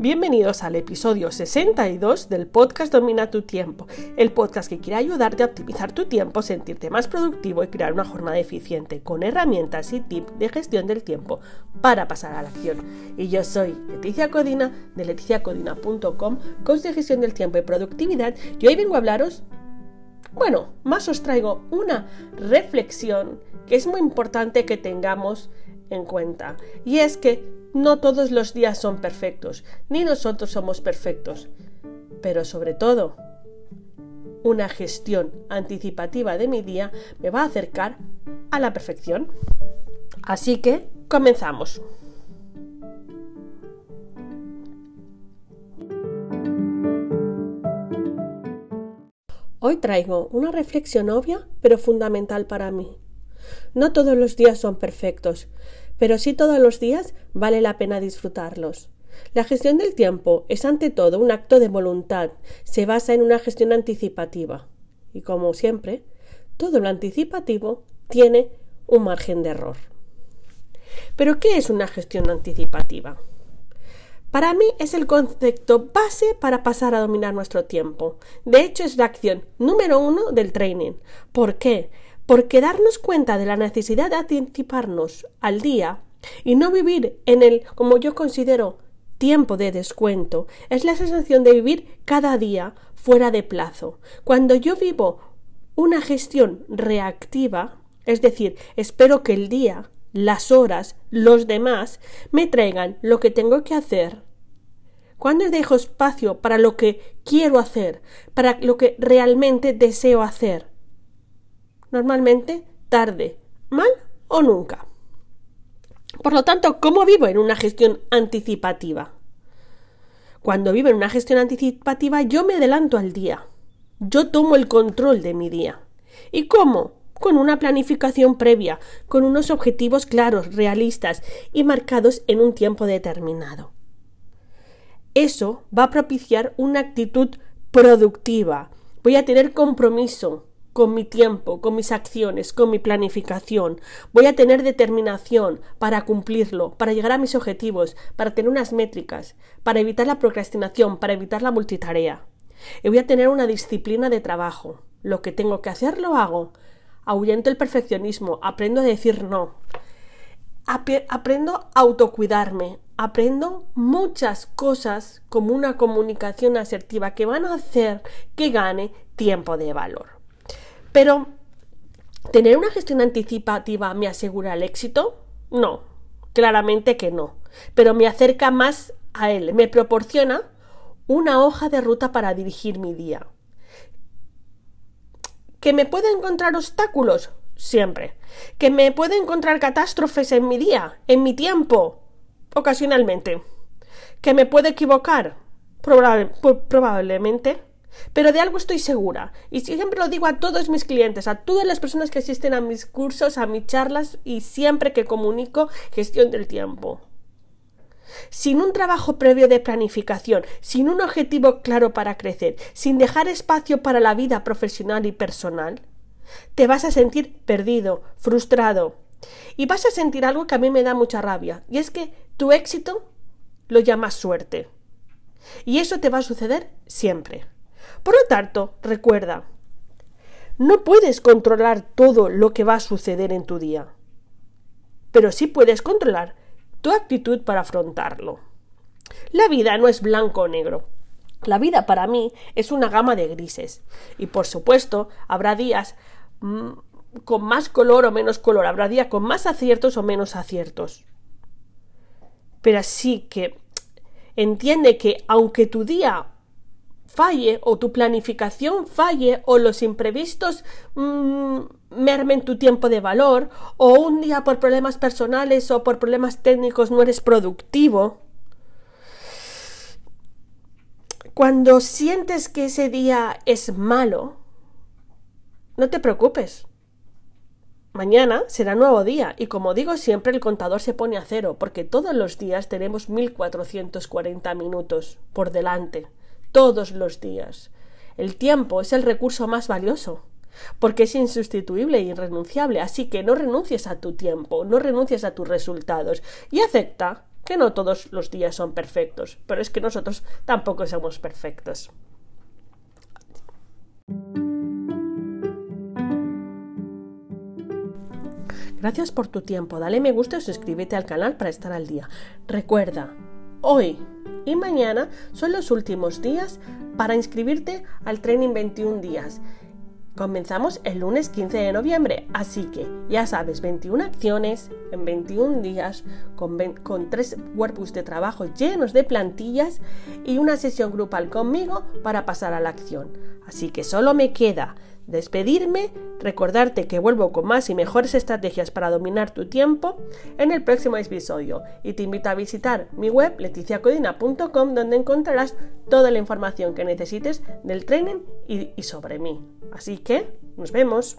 Bienvenidos al episodio 62 del podcast Domina tu tiempo, el podcast que quiere ayudarte a optimizar tu tiempo, sentirte más productivo y crear una jornada eficiente con herramientas y tips de gestión del tiempo para pasar a la acción. Y yo soy Leticia Codina de leticiacodina.com, coach de gestión del tiempo y productividad y hoy vengo a hablaros bueno, más os traigo una reflexión que es muy importante que tengamos en cuenta. Y es que no todos los días son perfectos, ni nosotros somos perfectos. Pero sobre todo, una gestión anticipativa de mi día me va a acercar a la perfección. Así que comenzamos. Hoy traigo una reflexión obvia pero fundamental para mí. No todos los días son perfectos, pero sí todos los días vale la pena disfrutarlos. La gestión del tiempo es ante todo un acto de voluntad, se basa en una gestión anticipativa. Y como siempre, todo lo anticipativo tiene un margen de error. Pero ¿qué es una gestión anticipativa? Para mí es el concepto base para pasar a dominar nuestro tiempo. De hecho, es la acción número uno del training. ¿Por qué? Porque darnos cuenta de la necesidad de anticiparnos al día y no vivir en el, como yo considero, tiempo de descuento, es la sensación de vivir cada día fuera de plazo. Cuando yo vivo una gestión reactiva, es decir, espero que el día las horas, los demás, me traigan lo que tengo que hacer. Cuando dejo espacio para lo que quiero hacer, para lo que realmente deseo hacer? Normalmente tarde, mal o nunca. Por lo tanto, ¿cómo vivo en una gestión anticipativa? Cuando vivo en una gestión anticipativa, yo me adelanto al día. Yo tomo el control de mi día. ¿Y cómo? con una planificación previa, con unos objetivos claros, realistas y marcados en un tiempo determinado. Eso va a propiciar una actitud productiva. Voy a tener compromiso con mi tiempo, con mis acciones, con mi planificación. Voy a tener determinación para cumplirlo, para llegar a mis objetivos, para tener unas métricas, para evitar la procrastinación, para evitar la multitarea. Y voy a tener una disciplina de trabajo. Lo que tengo que hacer lo hago ahuyento el perfeccionismo, aprendo a decir no, aprendo a autocuidarme, aprendo muchas cosas como una comunicación asertiva que van a hacer que gane tiempo de valor. Pero, ¿tener una gestión anticipativa me asegura el éxito? No, claramente que no, pero me acerca más a él, me proporciona una hoja de ruta para dirigir mi día. ¿Que me puede encontrar obstáculos? Siempre. ¿Que me puede encontrar catástrofes en mi día, en mi tiempo? Ocasionalmente. ¿Que me puede equivocar? probablemente. Pero de algo estoy segura. Y siempre lo digo a todos mis clientes, a todas las personas que asisten a mis cursos, a mis charlas y siempre que comunico gestión del tiempo. Sin un trabajo previo de planificación, sin un objetivo claro para crecer, sin dejar espacio para la vida profesional y personal, te vas a sentir perdido, frustrado. Y vas a sentir algo que a mí me da mucha rabia, y es que tu éxito lo llamas suerte. Y eso te va a suceder siempre. Por lo tanto, recuerda, no puedes controlar todo lo que va a suceder en tu día, pero sí puedes controlar tu actitud para afrontarlo. La vida no es blanco o negro. La vida para mí es una gama de grises. Y por supuesto, habrá días mm, con más color o menos color, habrá días con más aciertos o menos aciertos. Pero así que entiende que aunque tu día falle o tu planificación falle o los imprevistos mm, mermen tu tiempo de valor o un día por problemas personales o por problemas técnicos no eres productivo, cuando sientes que ese día es malo, no te preocupes. Mañana será nuevo día y como digo siempre el contador se pone a cero porque todos los días tenemos 1440 minutos por delante todos los días. El tiempo es el recurso más valioso, porque es insustituible e irrenunciable, así que no renuncies a tu tiempo, no renuncies a tus resultados y acepta que no todos los días son perfectos, pero es que nosotros tampoco somos perfectos. Gracias por tu tiempo, dale me gusta y suscríbete al canal para estar al día. Recuerda, hoy y mañana son los últimos días para inscribirte al training 21 días. Comenzamos el lunes 15 de noviembre, así que ya sabes, 21 acciones en 21 días con, tres workbooks de trabajo llenos de plantillas y una sesión grupal conmigo para pasar a la acción. Así que solo me queda despedirme, recordarte que vuelvo con más y mejores estrategias para dominar tu tiempo en el próximo episodio y te invito a visitar mi web leticiacodina.com donde encontrarás toda la información que necesites del training y, y sobre mí. Así que nos vemos.